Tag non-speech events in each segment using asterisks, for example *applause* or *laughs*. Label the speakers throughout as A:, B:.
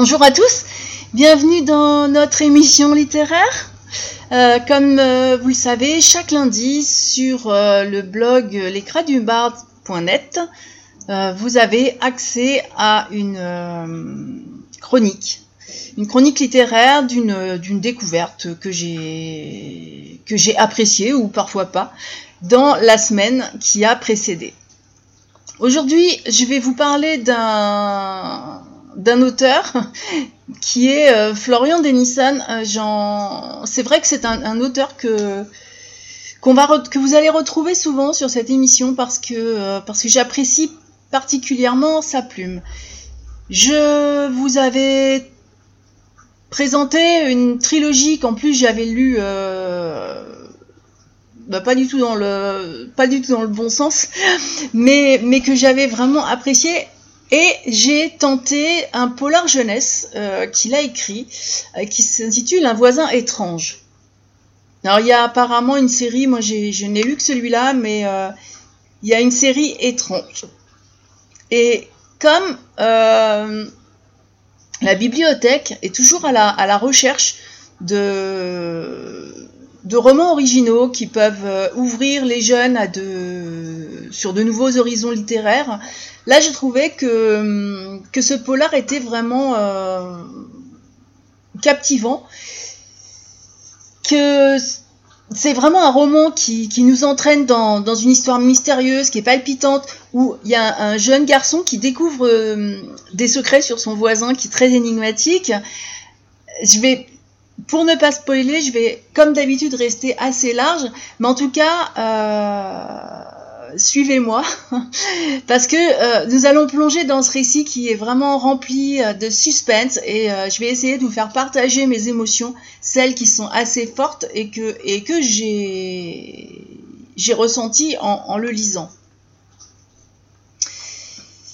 A: Bonjour à tous, bienvenue dans notre émission littéraire. Euh, comme euh, vous le savez, chaque lundi sur euh, le blog lescradubard.net, vous avez accès à une chronique, une chronique littéraire d'une découverte que j'ai que j'ai appréciée ou parfois pas dans la semaine qui a précédé. Aujourd'hui, je vais vous parler d'un d'un auteur *laughs* qui est euh, Florian Denison. Euh, c'est vrai que c'est un, auteur que va que vous allez retrouver souvent sur cette émission parce que euh, que j'apprécie particulièrement sa plume. Je vous avais présenté une trilogie qu'en plus j'avais lu bah, pas du tout dans le pas du tout dans le bon sens, *laughs* mais mais que j'avais vraiment apprécié et j'ai tenté un polar jeunesse euh, qu'il a écrit, euh, qui s'intitule Un voisin étrange. Alors il y a apparemment une série, moi je n'ai lu que celui-là, mais euh, il y a une série étrange. Et comme la bibliothèque est toujours à la, à la recherche de, de romans originaux qui peuvent ouvrir les jeunes à de, sur de nouveaux horizons littéraires, Là, j'ai trouvé que, que ce polar était vraiment euh, captivant, que c'est vraiment un roman qui, nous entraîne dans, une histoire mystérieuse, qui est palpitante, où il y a un, jeune garçon qui découvre euh, des secrets sur son voisin, qui est très énigmatique. Je vais, pour ne pas spoiler, je vais, comme d'habitude, rester assez large, mais en tout cas, euh, suivez-moi, *laughs* parce que euh, nous allons plonger dans ce récit qui est vraiment rempli euh, de suspense. Et euh, je vais essayer de vous faire partager mes émotions, celles qui sont assez fortes et que, et que j'ai, j'ai ressenti en, le lisant.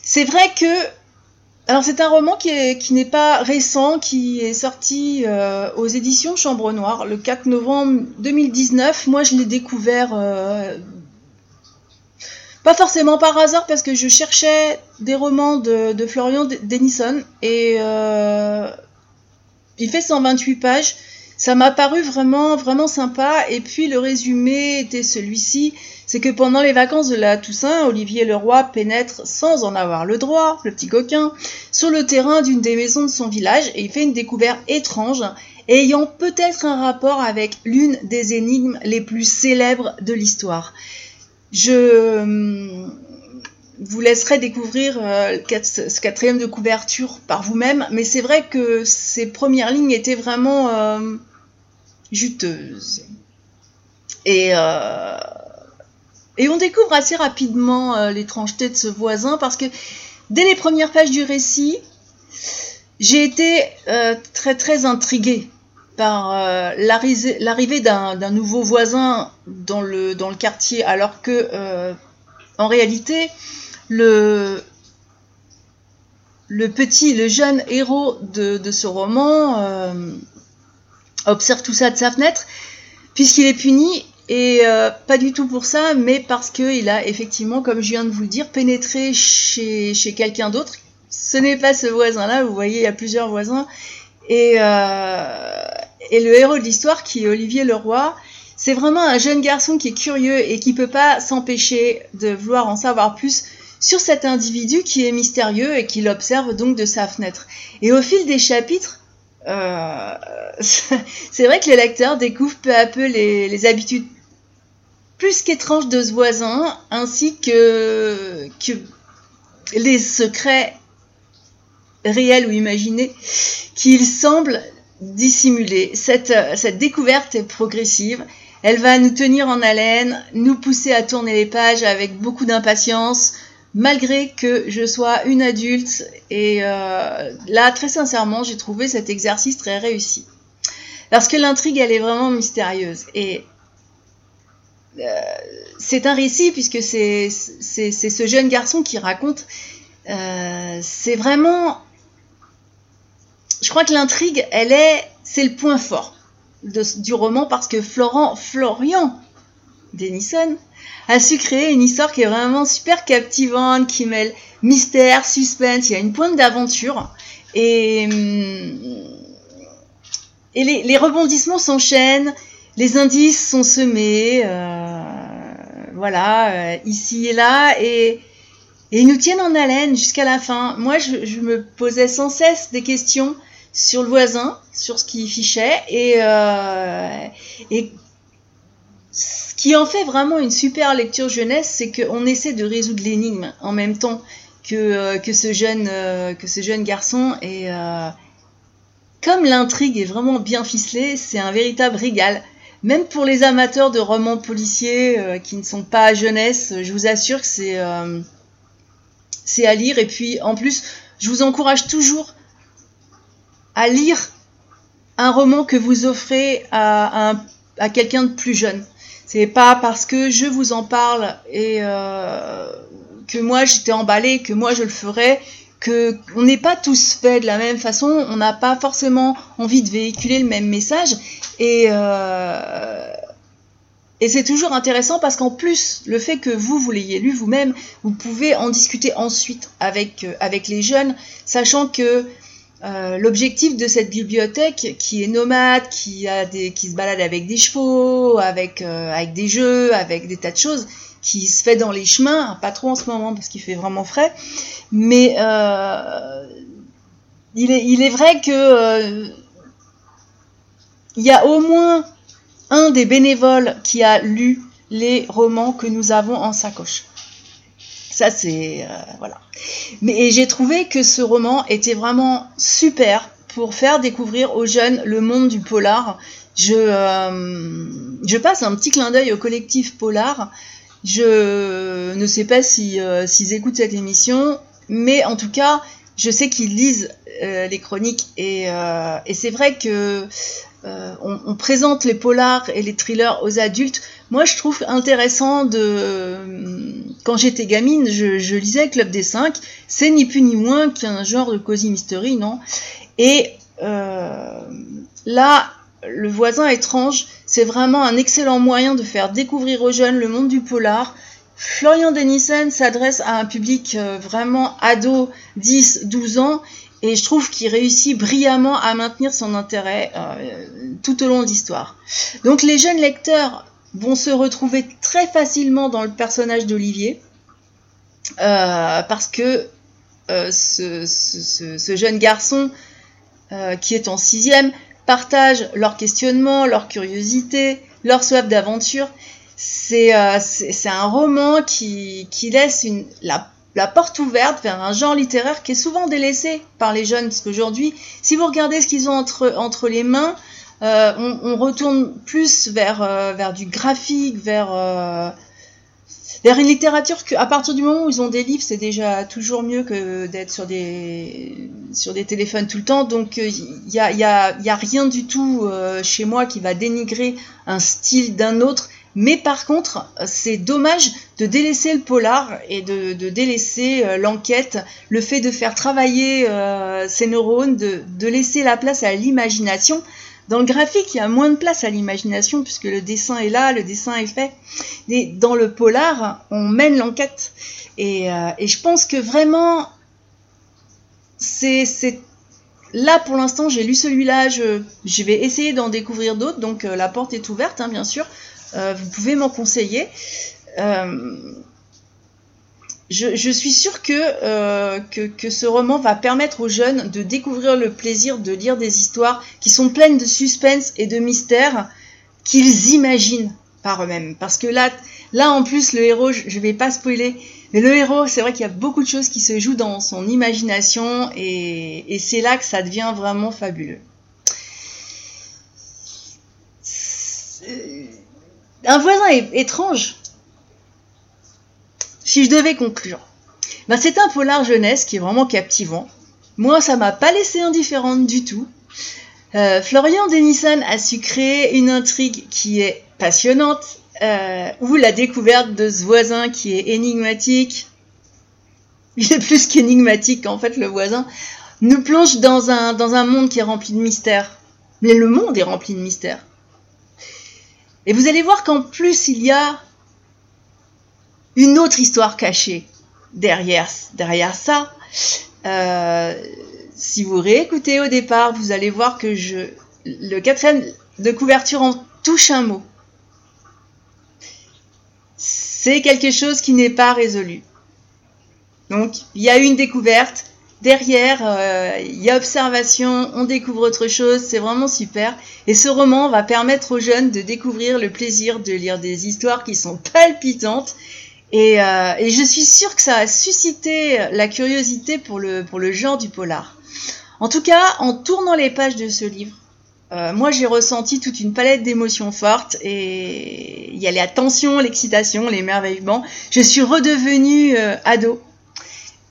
A: C'est vrai que alors c'est un roman qui, est, qui n'est pas récent, qui est sorti aux éditions Chambre Noire le 4 novembre 2019. Moi je l'ai découvert pas forcément par hasard parce que je cherchais des romans de, Florian Denison et euh, il fait 128 pages. Ça m'a paru vraiment vraiment sympa et puis le résumé était celui-ci, c'est que pendant les vacances de la Toussaint, Olivier Leroy pénètre sans en avoir le droit, le petit coquin, sur le terrain d'une des maisons de son village et il fait une découverte étrange ayant peut-être un rapport avec l'une des énigmes les plus célèbres de l'histoire. Je euh, vous laisserai découvrir euh, ce quatrième de couverture par vous-même, mais c'est vrai que ces premières lignes étaient vraiment euh, juteuses. Et, et on découvre assez rapidement l'étrangeté de ce voisin parce que dès les premières pages du récit, j'ai été très très intriguée par euh, l'arrivée d'un nouveau voisin dans le, dans le quartier, alors que euh, en réalité, le, le petit, le jeune héros de, de ce roman euh, observe tout ça de sa fenêtre, puisqu'il est puni, et pas du tout pour ça, mais parce qu'il a effectivement, comme je viens de vous le dire, pénétré chez, chez quelqu'un d'autre. Ce n'est pas ce voisin-là, vous voyez, il y a plusieurs voisins. Et, et le héros de l'histoire, qui est Olivier Leroy, c'est vraiment un jeune garçon qui est curieux et qui peut pas s'empêcher de vouloir en savoir plus sur cet individu qui est mystérieux et qu'il observe donc de sa fenêtre. Et au fil des chapitres, euh, *laughs* c'est vrai que le lecteur découvre peu à peu les, habitudes plus qu'étranges de ce voisin, ainsi que, que les secrets réels ou imaginés qu'il semble dissimuler. Cette, cette découverte est progressive. Elle va nous tenir en haleine, nous pousser à tourner les pages avec beaucoup d'impatience, malgré que je sois une adulte. Et euh, là, très sincèrement, j'ai trouvé cet exercice très réussi. Parce que l'intrigue, elle est vraiment mystérieuse. Et c'est un récit, puisque c'est ce jeune garçon qui raconte. c'est vraiment je crois que l'intrigue, elle est, c'est le point fort du roman parce que Florent, Florian Denison a su créer une histoire qui est vraiment super captivante, qui mêle mystère, suspense, il y a une pointe d'aventure. Et, et les, rebondissements s'enchaînent, les indices sont semés, euh, voilà, euh, ici et là, et, ils nous tiennent en haleine jusqu'à la fin. Moi, je, me posais sans cesse des questions sur le voisin, sur ce qu'il fichait, et, euh, et ce qui en fait vraiment une super lecture jeunesse, c'est qu'on essaie de résoudre l'énigme en même temps que, euh, ce, jeune, garçon. Et comme l'intrigue est vraiment bien ficelée, c'est un véritable régal. Même pour les amateurs de romans policiers qui ne sont pas jeunesse, je vous assure que c'est c'est à lire. Et puis en plus, je vous encourage toujours à lire un roman que vous offrez à, à, à quelqu'un de plus jeune. C'est pas parce que je vous en parle et euh, que moi j'étais emballée, que moi je le ferais, que on n'est pas tous faits de la même façon, on n'a pas forcément envie de véhiculer le même message. Et euh, c'est toujours intéressant parce qu'en plus, le fait que vous, vous l'ayez lu vous-même, vous pouvez en discuter ensuite avec, euh, avec les jeunes, sachant que euh, l'objectif de cette bibliothèque, qui est nomade, qui, se balade avec des chevaux, avec, euh, avec des jeux, avec des tas de choses, qui se fait dans les chemins, pas trop en ce moment parce qu'il fait vraiment frais, mais euh, il, est, il est vrai que il y a au moins un des bénévoles qui a lu les romans que nous avons en sacoche. Ça, c'est. Euh, voilà. Mais j'ai trouvé que ce roman était vraiment super pour faire découvrir aux jeunes le monde du polar. Je, euh, je passe un petit clin d'œil au collectif Polar. Je ne sais pas si, euh, s'ils écoutent cette émission, mais en tout cas, je sais qu'ils lisent les chroniques et, et c'est vrai que on, on, présente les polars et les thrillers aux adultes moi, je trouve intéressant de. Quand j'étais gamine, je, lisais Club des 5. C'est ni plus ni moins qu'un genre de cosy mystery, non? Et euh, là, le voisin étrange, c'est vraiment un excellent moyen de faire découvrir aux jeunes le monde du polar. Florian Denissen s'adresse à un public euh, vraiment ado, 10, 12 ans, et je trouve qu'il réussit brillamment à maintenir son intérêt euh, tout au long de l'histoire. Donc les jeunes lecteurs vont se retrouver très facilement dans le personnage d'Olivier, euh, parce que euh, ce, jeune garçon qui est en sixième partage leurs questionnements, leur curiosité, leur soif d'aventure. C'est un roman qui, laisse une, la, la, porte ouverte vers un genre littéraire qui est souvent délaissé par les jeunes, parce qu'aujourd'hui, si vous regardez ce qu'ils ont entre, les mains, euh, on, retourne plus vers, euh, vers du graphique, vers, euh, une littérature que, à partir du moment où ils ont des livres, c'est déjà toujours mieux que d'être sur des, sur des téléphones tout le temps. Donc il n'y y a, rien du tout chez moi qui va dénigrer un style d'un autre. Mais par contre, c'est dommage de délaisser le polar et de, délaisser l'enquête, le fait de faire travailler ses neurones, de, laisser la place à l'imagination. Dans le graphique, il y a moins de place à l'imagination puisque le dessin est là, le dessin est fait. Et dans le polar, on mène l'enquête. Et, euh, je pense que vraiment, c'est là pour l'instant, j'ai lu celui-là. Je, vais essayer d'en découvrir d'autres. Donc euh, la porte est ouverte, hein, bien sûr. Euh, vous pouvez m'en conseiller je, suis sûre euh, que, que, ce roman va permettre aux jeunes de découvrir le plaisir de lire des histoires qui sont pleines de suspense et de mystère qu'ils imaginent par eux-mêmes. Parce que là, là, en plus, le héros, je ne vais pas spoiler, mais le héros, c'est vrai qu'il y a beaucoup de choses qui se jouent dans son imagination et, c'est là que ça devient vraiment fabuleux. Un voisin étrange, si je devais conclure, ben c'est un polar jeunesse qui est vraiment captivant. Moi, ça m'a pas laissé indifférente du tout. Euh, Florian Denison a su créer une intrigue qui est passionnante, euh, où la découverte de ce voisin qui est énigmatique, il est plus qu'énigmatique en fait le voisin, nous plonge dans un, dans un monde qui est rempli de mystères. Mais le monde est rempli de mystères. Et vous allez voir qu'en plus il y a une autre histoire cachée derrière, derrière ça. Euh, si vous réécoutez au départ, vous allez voir que je, le quatrième de couverture en touche un mot. C'est quelque chose qui n'est pas résolu. Donc, il y a une découverte. Derrière, euh, il y a observation, on découvre autre chose, c'est vraiment super. Et ce roman va permettre aux jeunes de découvrir le plaisir de lire des histoires qui sont palpitantes. Et, euh, je suis sûre que ça a suscité la curiosité pour le, pour le genre du polar. En tout cas, en tournant les pages de ce livre, euh, moi j'ai ressenti toute une palette d'émotions fortes et il y a la tension, l'excitation, l'émerveillement. Je suis redevenue ado.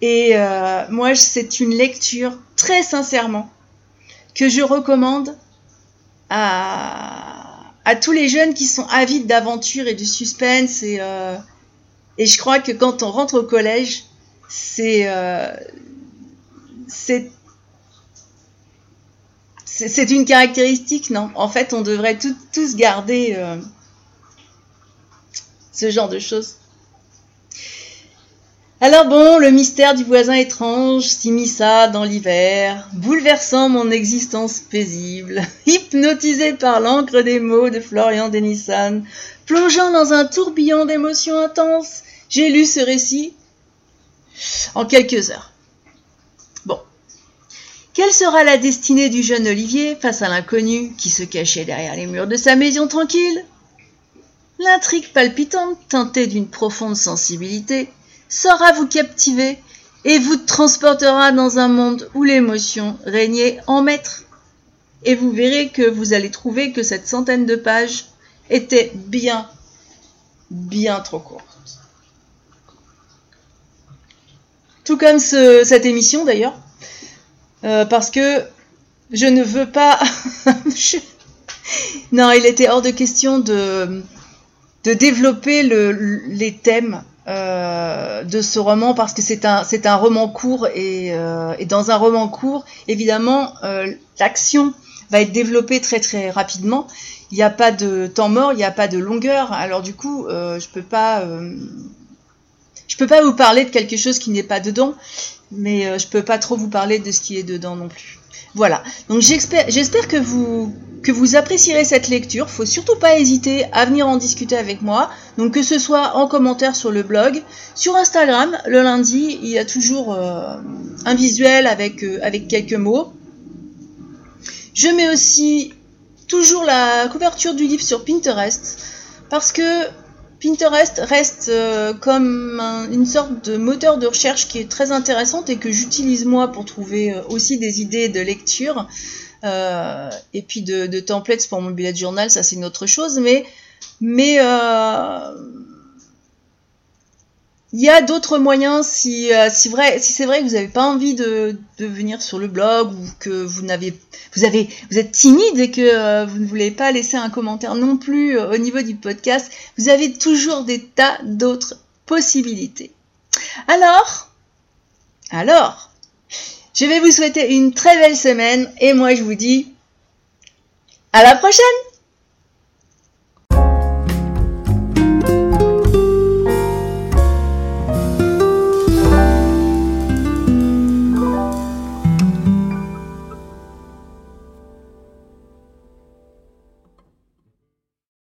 A: Et euh, moi c'est une lecture très sincèrement que je recommande à, tous les jeunes qui sont avides d'aventure et de suspense. Et, et je crois que quand on rentre au collège, c'est c'est c'est une caractéristique, non? En fait, on devrait tous garder euh, ce genre de choses. Alors bon, le mystère du voisin étrange s'immisça dans l'hiver, bouleversant mon existence paisible, *laughs* hypnotisé par l'encre des mots de Florian Denison, plongeant dans un tourbillon d'émotions intenses, j'ai lu ce récit en quelques heures. Quelle sera la destinée du jeune Olivier face à l'inconnu qui se cachait derrière les murs de sa maison tranquille? L'intrigue palpitante, teintée d'une profonde sensibilité, saura vous captiver et vous transportera dans un monde où l'émotion régnait en maître. Et vous verrez que vous allez trouver que cette centaine de pages était bien, bien trop courte. Tout comme cette émission d'ailleurs, euh, parce que je ne veux pas. *laughs* Non, il était hors de question de, développer le, les thèmes euh, de ce roman parce que c'est un, c'est un roman court et, euh, dans un roman court, évidemment, l'action va être développée très très rapidement. Il n'y a pas de temps mort, il n'y a pas de longueur. Alors du coup, je peux pas, je peux pas vous parler de quelque chose qui n'est pas dedans mais euh, je peux pas trop vous parler de ce qui est dedans non plus. Voilà. Donc j'espère que vous que vous apprécierez cette lecture. Faut surtout pas hésiter à venir en discuter avec moi. Donc que ce soit en commentaire sur le blog, sur Instagram, le lundi, il y a toujours euh, un visuel avec euh, avec quelques mots. Je mets aussi toujours la couverture du livre sur Pinterest parce que Pinterest reste euh, comme une sorte de moteur de recherche qui est très intéressante et que j'utilise moi pour trouver euh, aussi des idées de lecture. Euh, et puis de, templates pour mon bullet journal, ça c'est une autre chose, mais, mais il y a d'autres moyens si, euh, si, vrai, si c'est vrai que vous n'avez pas envie de, de, venir sur le blog ou que vous n'avez vous avez vous êtes timide et que euh, vous ne voulez pas laisser un commentaire non plus euh, au niveau du podcast, vous avez toujours des tas d'autres possibilités. Alors, alors, je vais vous souhaiter une très belle semaine et moi je vous dis à la prochaine